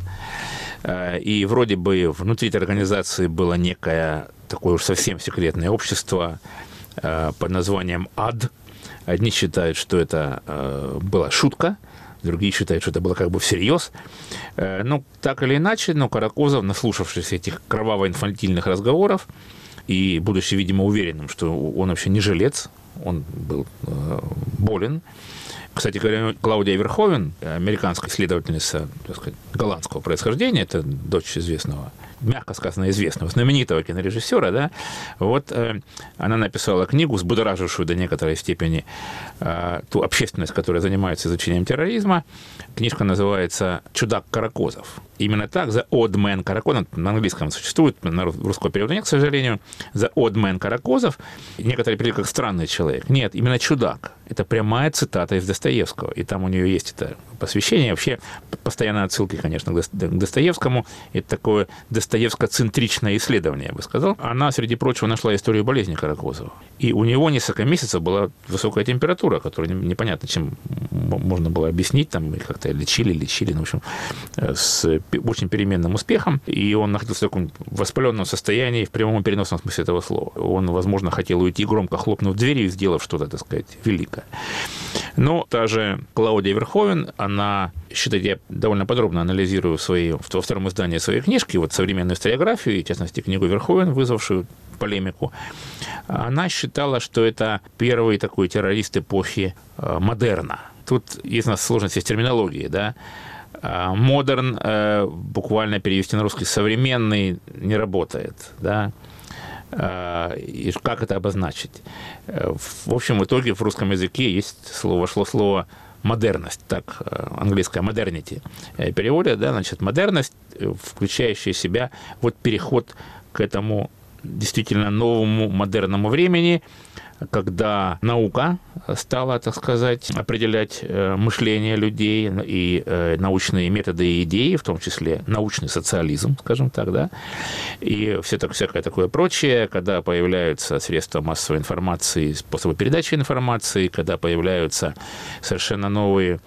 Э, и вроде бы внутри этой организации было некое такое уж совсем секретное общество, э, под названием «Ад». Одни считают, что это э, была шутка, другие считают, что это было как бы всерьез. Э, ну, так или иначе, но Каракозов, наслушавшись этих кроваво-инфантильных разговоров, и будучи, видимо, уверенным, что он вообще не жилец, он был э, болен. Кстати говоря, Клаудия Верховен, американская исследовательница так сказать, голландского происхождения, это дочь известного мягко сказано, известного, знаменитого кинорежиссера, да, вот э, она написала книгу, взбудоражившую до некоторой степени э, ту общественность, которая занимается изучением терроризма. Книжка называется «Чудак Каракозов». Именно так, «The Odd Man Каракозов», на английском существует, на русского перевода нет, к сожалению, «The Odd Man Каракозов», некоторые перевели как «странный человек». Нет, именно «чудак». Это прямая цитата из Достоевского, и там у нее есть это посвящение. Вообще, постоянно отсылки, конечно, к Достоевскому. Это такое достоевско-центричное исследование, я бы сказал. Она, среди прочего, нашла историю болезни Каракозова. И у него несколько месяцев была высокая температура, которую непонятно, чем можно было объяснить. Там как-то лечили, лечили, ну, в общем, э, с очень переменным успехом. И он находился в таком воспаленном состоянии в прямом и переносном смысле этого слова. Он, возможно, хотел уйти, громко хлопнув дверью и сделав что-то, так сказать, великое. Но та же Клаудия Верховен, она считает, я довольно подробно анализирую свои, во втором издании своей книжки, вот современную историографию, в частности, книгу Верховен, вызвавшую полемику, она считала, что это первый такой террорист эпохи э, модерна. Тут есть у нас сложности с терминологией, да, модерн э, буквально перевести на русский современный не работает, да. А, и как это обозначить? Э, в общем, в итоге в русском языке есть слово, вошло слово модерность, так э, английское modernity переводят, да, значит, модерность, включающая в себя вот переход к этому действительно новому модерному времени, когда наука стала, так сказать, определять э, мышление людей и э, научные методы и идеи, в том числе научный социализм, скажем так, да, и все так, всякое такое прочее, когда появляются средства массовой информации, способы передачи информации, когда появляются совершенно новые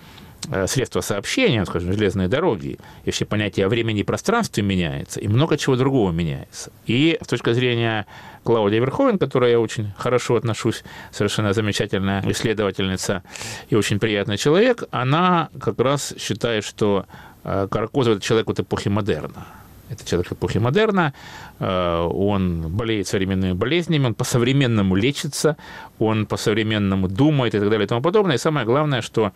Э, средства сообщения, скажем, железные дороги, и вообще понятие о времени и пространстве меняется, и много чего другого меняется. И с точки зрения Клаудия Верховен, к которой я очень хорошо отношусь, совершенно замечательная исследовательница и очень приятный человек, она как раз считает, что э, Каракозов – это человек от эпохи модерна. Это человек эпохи модерна, э, он болеет современными болезнями, он по-современному лечится, он по-современному думает и так далее и тому подобное. И самое главное, что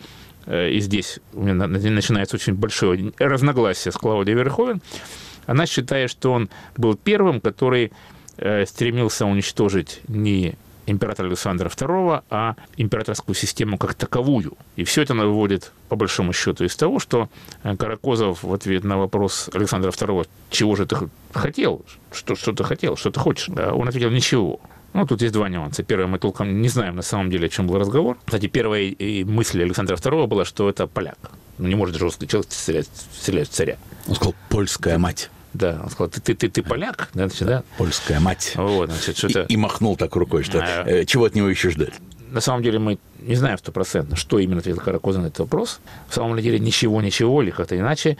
Э, и здесь у меня начинается очень большое разногласие с Клаудией Верховен, она считает, что он был первым, который стремился уничтожить не императора Александра II, а императорскую систему как таковую. И все это выводит, по большому счету, из того, что э, Каракозов в ответ на вопрос Александра II, чего же ты хотел, что, что ты хотел, что ты хочешь, он ответил, ничего. Ну, тут есть два нюанса. Первое, мы толком не знаем на самом деле, о чем был разговор. Кстати, первая мысль Александра II была, что это поляк. Ну, не может же русский человек стрелять, стрелять в царя. Он сказал, польская мать. Да, он сказал, ты, ты, ты, ты поляк, да, значит, да? Польская мать. Вот, значит, что-то... И, и махнул так рукой, что а... чего от него еще ждать? На самом деле мы не знаем стопроцентно, что именно ответил Каракозин на этот вопрос. В самом деле ничего, ничего, или как-то иначе.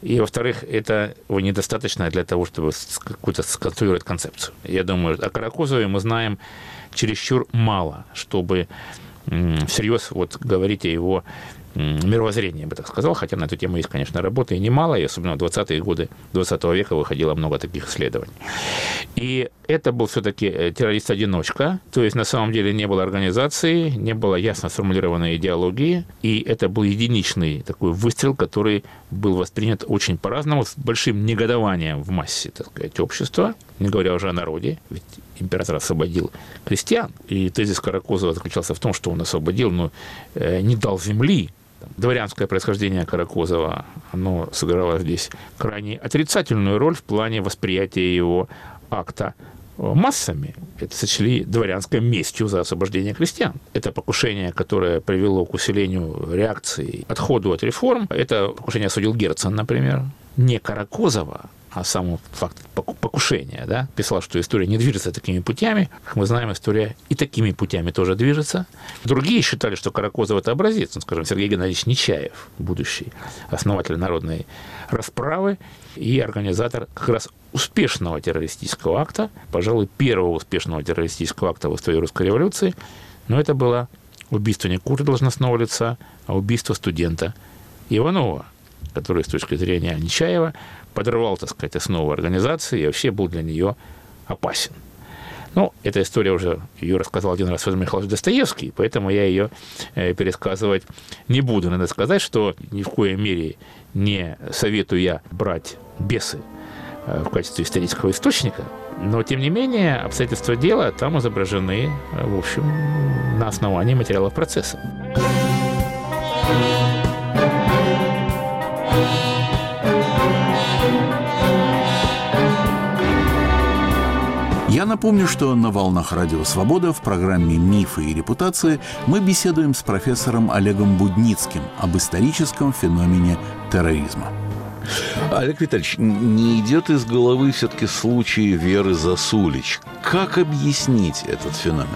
И, во-вторых, это недостаточно для того, чтобы какую-то сконструировать концепцию. Я думаю, о Каракозове мы знаем чересчур мало, чтобы всерьез вот говорить о его мировоззрения, я бы так сказал, хотя на эту тему есть, конечно, работа и немало, и особенно в 20-е годы 20 века выходило много таких исследований. И это был все-таки э, террорист-одиночка, то есть на самом деле не было организации, не было ясно сформулированной идеологии, и это был единичный такой выстрел, который был воспринят очень по-разному, с большим негодованием в массе, так сказать, общества, не говоря уже о народе, ведь император освободил крестьян, и тезис Каракозова заключался в том, что он освободил, но э, не дал земли дворянское происхождение Каракозова, оно сыграло здесь крайне отрицательную роль в плане восприятия его акта массами. Это сочли дворянской местью за освобождение крестьян. Это покушение, которое привело к усилению реакции, отходу от реформ. Это покушение осудил Герцен, например. Не Каракозова, а сам факт покушения, да, писал, что история не движется такими путями. Мы знаем, история и такими путями тоже движется. Другие считали, что Каракозов – это образец. Ну, скажем, Сергей Геннадьевич Нечаев, будущий основатель народной расправы и организатор как раз успешного террористического акта, пожалуй, первого успешного террористического акта в истории русской революции, но это было убийство не куры должностного лица, а убийство студента Иванова, который с точки зрения Нечаева подорвал, так сказать, основу организации и вообще был для нее опасен. Ну, эта история уже ее рассказал один раз Федор Михайлович Достоевский, поэтому я ее э, пересказывать не буду. Надо сказать, что ни в коей мере не советую я брать бесы э, в качестве исторического источника, но, тем не менее, обстоятельства дела там изображены, э, в общем, на основании материалов процесса. Я напомню, что на «Волнах Радио Свобода» в программе «Мифы и репутации» мы беседуем с профессором Олегом Будницким об историческом феномене терроризма. Олег Витальевич, не идет из головы все-таки случай Веры Засулич. Как объяснить этот феномен?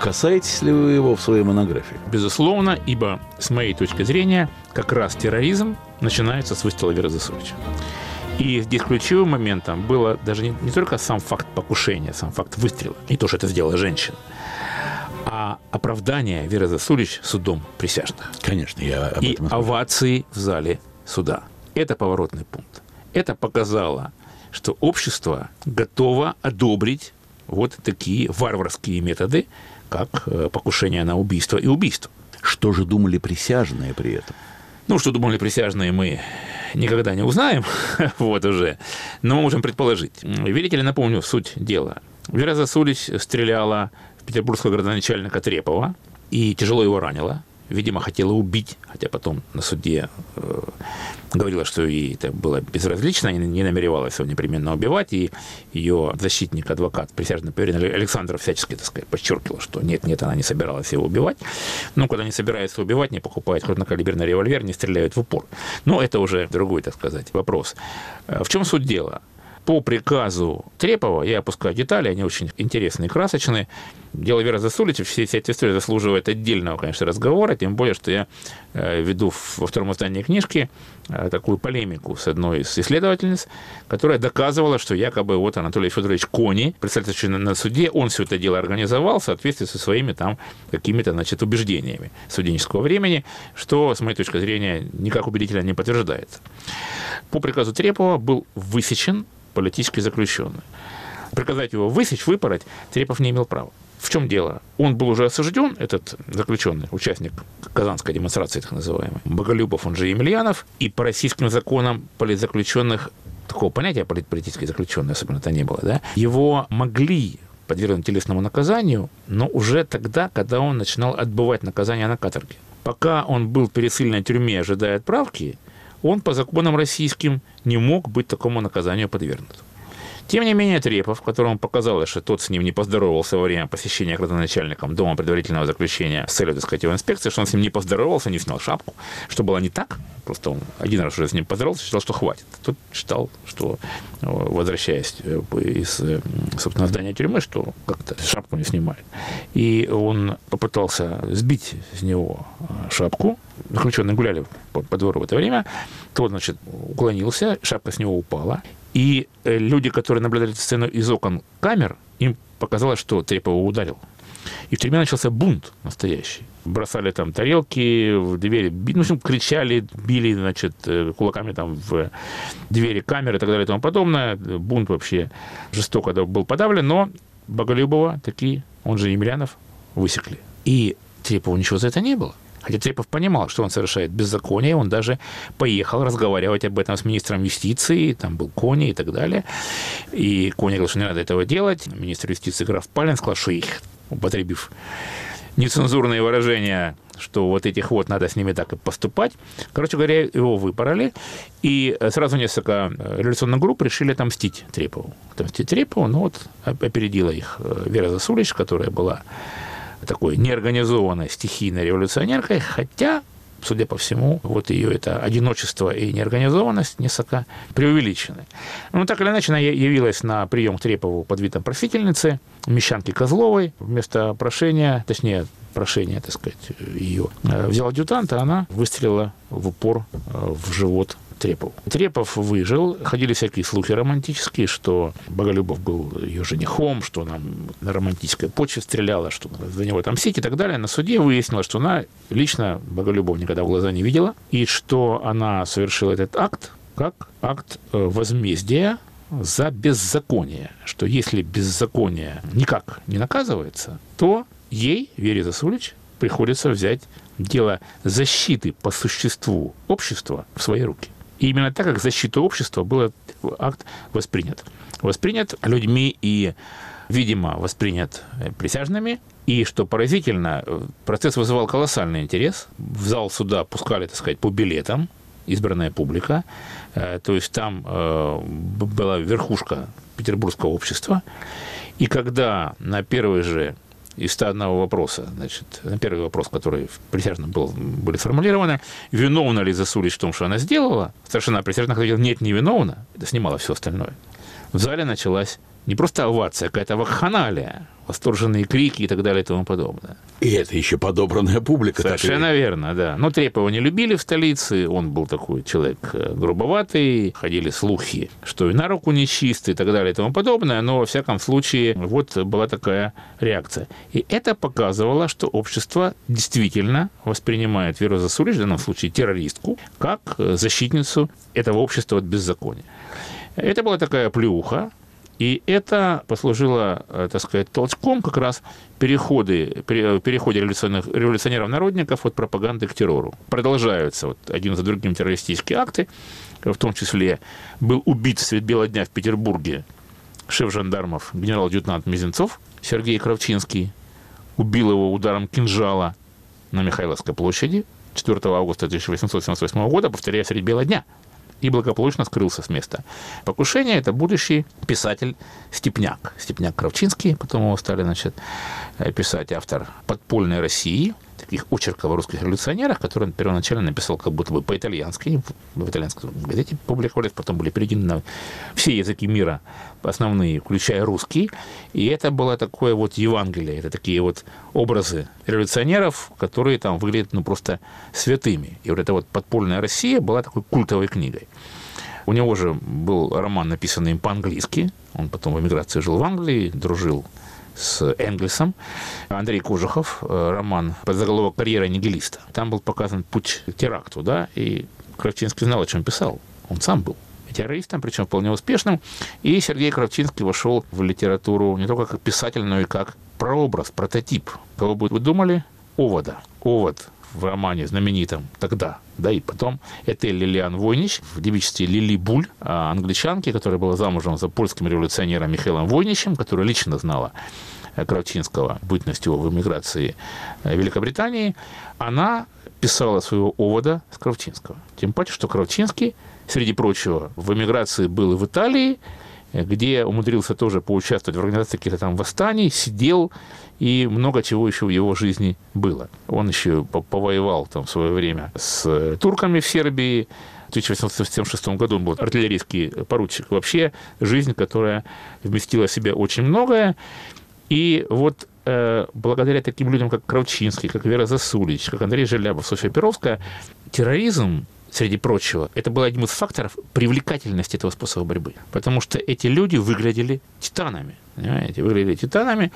Касаетесь ли вы его в своей монографии? Безусловно, ибо, с моей точки зрения, как раз терроризм начинается с выстрела Веры Засулич. И здесь ключевым моментом было даже не, не только сам факт покушения, сам факт выстрела, и то, что это сделала женщина, а оправдание Веры Засулич судом присяжных. Конечно, я об И этом овации в зале суда. Это поворотный пункт. Это показало, что общество готово одобрить вот такие варварские методы, как э, покушение на убийство и убийство. Что же думали присяжные при этом? Ну, что думали присяжные, мы никогда не узнаем, вот уже, но мы можем предположить. Видите ли, напомню суть дела. Вера Засулич стреляла в петербургского градоначальника Трепова и тяжело его ранила видимо, хотела убить, хотя потом на суде э, говорила, что ей это было безразлично, и не намеревалась его непременно убивать, и ее защитник, адвокат, присяжный поверенный Александр всячески, так сказать, подчеркивал, что нет-нет, она не собиралась его убивать. Но когда не собирается убивать, не покупает крупнокалиберный револьвер, не стреляют в упор. Но это уже другой, так сказать, вопрос. Э, в чем суть дела? По приказу Трепова, я опускаю детали, они очень интересные и красочные. Дело Веры Засулича, вся, вся эта история заслуживает отдельного, конечно, разговора, тем более, что я э, веду во втором издании книжки э, такую полемику с одной из исследовательниц, которая доказывала, что якобы вот Анатолий Федорович Кони, представитель на суде, он все это дело организовал в соответствии со своими там какими-то, значит, убеждениями студенческого времени, что, с моей точки зрения, никак убедительно не подтверждается. По приказу Трепова был высечен политический заключенный. Приказать его высечь, выпороть Трепов не имел права. В чем дело? Он был уже осужден, этот заключенный, участник казанской демонстрации, так называемой, Боголюбов, он же Емельянов, и по российским законам политзаключенных такого понятия политический заключенный особенно-то не было, да, его могли подвергнуть телесному наказанию, но уже тогда, когда он начинал отбывать наказание на каторге. Пока он был в пересыльной тюрьме, ожидая отправки, он по законам российским не мог быть такому наказанию подвергнут. Тем не менее, Трепов, которому показалось, что тот с ним не поздоровался во время посещения градоначальником дома предварительного заключения с целью, так сказать, его инспекции, что он с ним не поздоровался, не снял шапку, что было не так. Просто он один раз уже с ним поздоровался, считал, что хватит. Тот считал, что, э, возвращаясь э, из, э, собственно, здания тюрьмы, что как-то шапку не снимает. И он попытался сбить с него шапку. Заключенные гуляли по, по двору в это время. Тот, значит, уклонился, шапка с него упала. И э, люди, которые наблюдали эту сцену из окон камер, им показалось, что Трепова ударил. И в тюрьме начался бунт настоящий. Бросали там тарелки в двери, ну, в общем, кричали, били, значит, э, кулаками там в двери камеры и так далее и тому подобное. Бунт вообще жестоко был подавлен, но Боголюбова такие, он же Емельянов, высекли. И Трепову ничего за это не было. Хотя Трепов понимал, что он совершает беззаконие, он даже поехал разговаривать об этом с министром юстиции, там был Кони и так далее. И Кони говорил, что не надо этого делать. Министр юстиции граф Палин сказал, что их, употребив нецензурные выражения, что вот этих вот надо с ними так и поступать. Короче говоря, его выпороли, и сразу несколько революционных групп решили отомстить Трепову. Отомстить Трепову, ну вот опередила их Вера Засулич, которая была такой неорганизованной стихийной революционеркой, хотя судя по всему, вот ее это одиночество и неорганизованность несколько преувеличены. Ну, так или иначе, она явилась на прием к Трепову под видом просительницы, мещанки Козловой, вместо прошения, точнее, прошения, так сказать, ее э, взял адъютанта, она выстрелила в упор э, в живот Трепов. Трепов выжил. Ходили всякие слухи романтические, что Боголюбов был ее женихом, что она на романтической почве стреляла, что за него отомстить и так далее. На суде выяснилось, что она лично Боголюбов никогда в глаза не видела, и что она совершила этот акт как акт э, возмездия за беззаконие, что если беззаконие никак не наказывается, то ей, Вере Засулич, приходится взять дело защиты по существу общества в свои руки. И именно так, как защита общества, был акт воспринят. Воспринят людьми и, видимо, воспринят присяжными. И, что поразительно, процесс вызывал колоссальный интерес. В зал суда пускали, так сказать, по билетам избранная публика. Э, то есть там э, была верхушка петербургского общества. И когда на первый же из 101 вопроса, значит, на первый вопрос, который в был, были сформулированы, виновна ли Засулич в том, что она сделала, старшина присяжных ответил, нет, не виновна, это снимало все остальное. В зале началась не просто овация, а какая-то вакханалия, восторженные крики и так далее и тому подобное. И это еще подобранная публика. Совершенно такая. верно, да. Но Трепова не любили в столице, он был такой человек э, грубоватый, ходили слухи, что и на руку нечистый и так далее и тому подобное, но во всяком случае вот была такая реакция. И это показывало, что общество действительно воспринимает Веру Засулич, в данном случае террористку, как э, защитницу этого общества от беззакония. Это была такая плюха, и это послужило, э, так сказать, толчком как раз переходы, переходе революционеров-народников от пропаганды к террору. Продолжаются вот один за другим террористические акты, в том числе был убит средь бела дня в Петербурге шеф жандармов генерал-адъютант Мизинцов Сергей Кравчинский, убил его ударом кинжала на Михайловской площади 4 августа 1878 года, повторяя, средь бела дня – и благополучно скрылся с места. Покушение – это будущий писатель Степняк. Степняк Кравчинский, потом его стали значит, писать автор «Подпольной России», таких очерков о русских революционерах, которые он первоначально написал как будто бы по-итальянски, в итальянской газете публиковались, потом были переведены на все языки мира, основные, включая русский. И это было такое вот Евангелие, это такие вот образы революционеров, которые там выглядят ну просто святыми. И вот эта вот подпольная Россия была такой культовой книгой. У него же был роман, написанный им по-английски. Он потом в эмиграции жил в Англии, дружил с Энгельсом. Андрей Кожухов, э, роман под заголовок «Карьера нигилиста». Там был показан путь к теракту, да, и Кравчинский знал, о чем писал. Он сам был террористом, причем вполне успешным. И Сергей Кравчинский вошел в литературу не только как писатель, но и как прообраз, прототип. Кого бы вы думали? Овода. Овод в романе знаменитом тогда, да и потом, это Лилиан Войнич в девичестве Лили Буль, а, англичанки, которая была замужем за польским революционером Михаилом Войничем, которая лично знала э, Кравчинского, бытность его в эмиграции э, Великобритании, она писала своего овода с Кравчинского. Тем паче, что Кравчинский, среди прочего, в эмиграции был и в Италии, где умудрился тоже поучаствовать в организации каких-то там восстаний, сидел, и много чего еще в его жизни было. Он еще повоевал там в свое время с турками в Сербии, в 1876 году он был артиллерийский поручик. Вообще жизнь, которая вместила в себя очень многое. И вот э, благодаря таким людям, как Кравчинский, как Вера Засулич, как Андрей Желябов, Софья Перовская, терроризм среди прочего, это был одним из факторов привлекательности этого способа борьбы. Потому что эти люди выглядели титанами. Понимаете, выглядели титанами.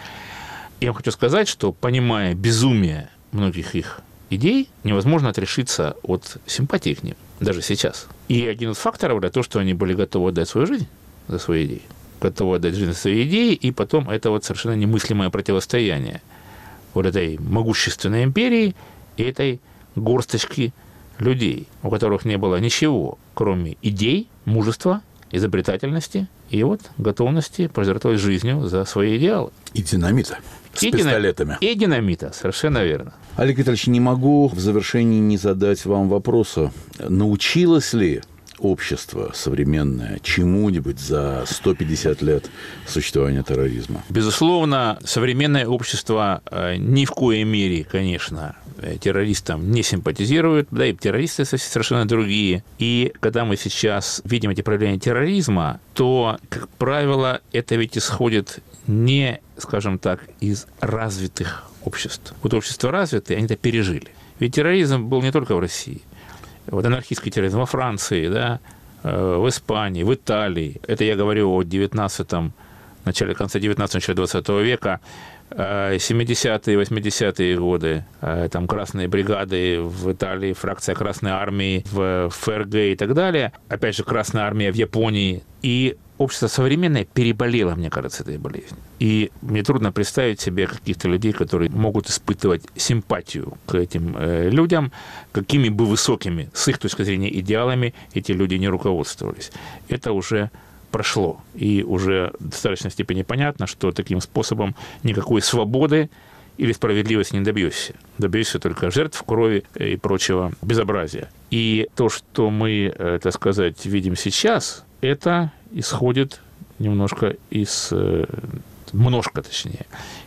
Я хочу сказать, что понимая безумие многих их идей, невозможно отрешиться от симпатии к ним, даже сейчас. И один из факторов это то, что они были готовы отдать свою жизнь за свои идеи. Готовы отдать жизнь за свои идеи, и потом это вот совершенно немыслимое противостояние вот этой могущественной империи и этой горсточки людей, у которых не было ничего, кроме идей, мужества, изобретательности и вот готовности пожертвовать жизнью за свои идеалы. И динамита. С и пистолетами. И динамита, совершенно верно. Олег Витальевич, не могу в завершении не задать вам вопроса. Научилась ли общество современное чему-нибудь за 150 лет существования терроризма? Безусловно, современное общество э, ни в коей мере, конечно, э, террористам не симпатизирует, да и террористы совершенно другие. И когда мы сейчас видим эти проявления терроризма, то, как правило, это ведь исходит не, скажем так, из развитых обществ. Вот общества развитые, они это пережили. Ведь терроризм был не только в России. Вот анархистский терроризм во Франции, да, э, в Испании, в Италии. Это я говорю о 19 начале, конце 19 начале 20 века. 70-е, э, 80-е годы, э, там красные бригады в Италии, фракция Красной Армии в ФРГ и так далее. Опять же, Красная Армия в Японии. И общество современное переболело, мне кажется, этой болезнью. И мне трудно представить себе каких-то людей, которые могут испытывать симпатию к этим э, людям, какими бы высокими, с их точки зрения, идеалами эти люди не руководствовались. Это уже прошло. И уже в достаточной степени понятно, что таким способом никакой свободы или справедливости не добьешься. Добьешься только жертв, крови и прочего безобразия. И то, что мы, э, так сказать, видим сейчас, это исходит немножко из, э, немножко точнее,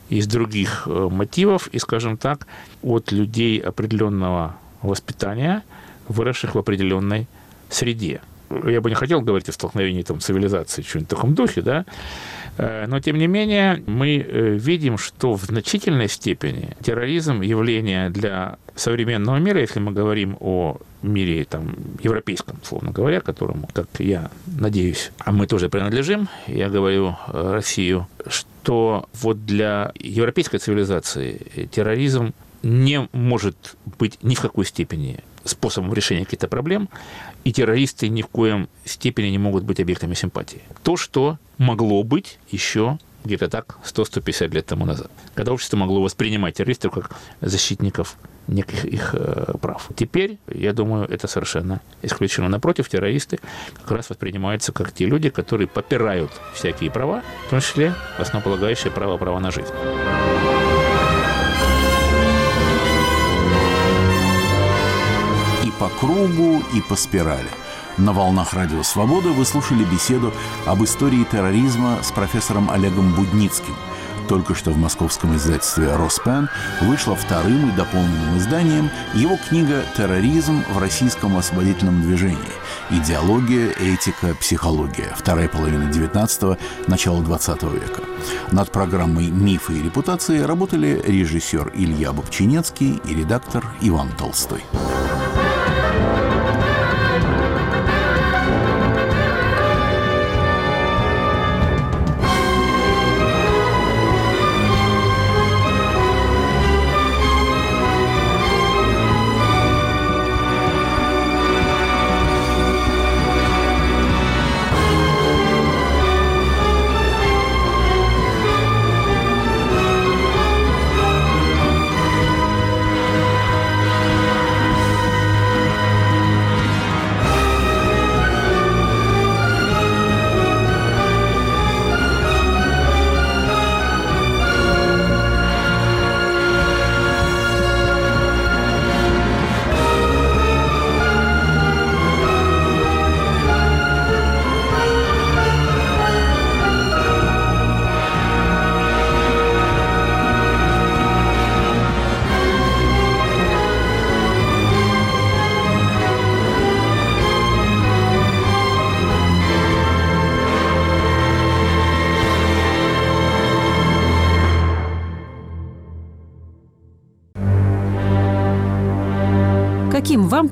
из других э, мотивов и, скажем так, от людей определенного воспитания, выросших в определенной среде. Я бы не хотел говорить о столкновении там, цивилизации, что-нибудь в таком духе, да, Э, но, тем не менее, мы видим, что в значительной степени терроризм – явление для современного мира, если мы говорим о мире там, европейском, словно говоря, которому, как я надеюсь, а мы тоже принадлежим, я говорю э, Россию, что вот для европейской цивилизации терроризм не может быть ни в какой степени способом решения каких-то проблем, и террористы ни в коем степени не могут быть объектами симпатии. То, что могло быть еще где-то так 100-150 лет тому назад, когда общество могло воспринимать террористов как защитников неких их э, прав. Теперь, я думаю, это совершенно исключено. Напротив, террористы как раз воспринимаются как те люди, которые попирают всякие права, в том числе основополагающее право права на жизнь. по кругу и по спирали. На волнах Радио Свобода вы слушали беседу об истории терроризма с профессором Олегом Будницким. Только что в московском издательстве «Роспен» вышла вторым и дополненным изданием его книга «Терроризм в российском освободительном движении. Идеология, этика, психология. Вторая половина XIX – начало XX века». Над программой «Мифы и репутации» работали режиссер Илья Бобчинецкий и редактор Иван Толстой.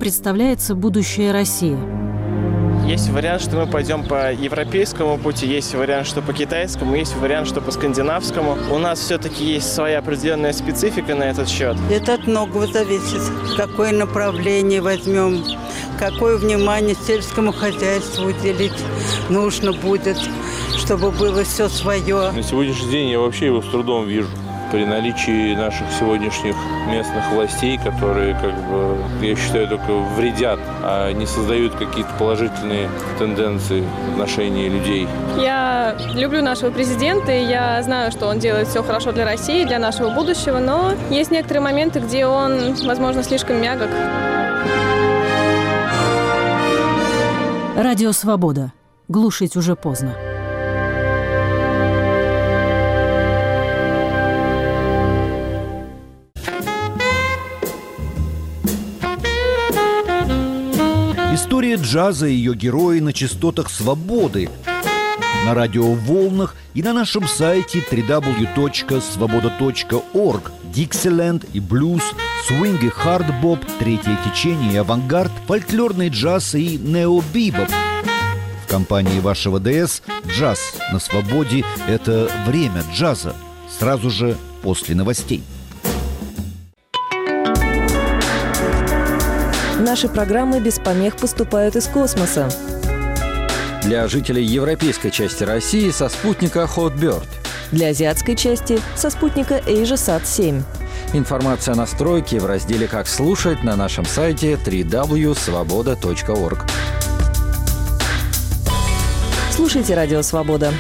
Представляется будущее России? Есть вариант, что мы пойдем по европейскому пути, есть вариант, что по китайскому, есть вариант, что по скандинавскому. У нас все-таки есть своя определенная специфика на этот счет. Это от многого зависит. Какое направление возьмем, какое внимание сельскому хозяйству уделить нужно будет, чтобы было все свое. На сегодняшний день я вообще его с трудом вижу при наличии наших сегодняшних местных властей, которые, как бы, я считаю, только вредят, а не создают какие-то положительные тенденции в отношении людей. Я люблю нашего президента, и я знаю, что он делает все хорошо для России, для нашего будущего, но есть некоторые моменты, где он, возможно, слишком мягок. Радио «Свобода». Глушить уже поздно. История джаза и ее герои на частотах свободы на радиоволнах и на нашем сайте www.svoboda.org Диксиленд и блюз, свинг и хардбоп, третье течение и авангард, фольклорный джаз и необибоп. В компании вашего ДС «Джаз на свободе» — это время джаза. Сразу же после новостей. Наши программы без помех поступают из космоса. Для жителей европейской части России со спутника Hotbird. Для азиатской части со спутника AsiaSat 7. Информация о настройке в разделе «Как слушать» на нашем сайте www.svoboda.org. Слушайте «Радио Свобода».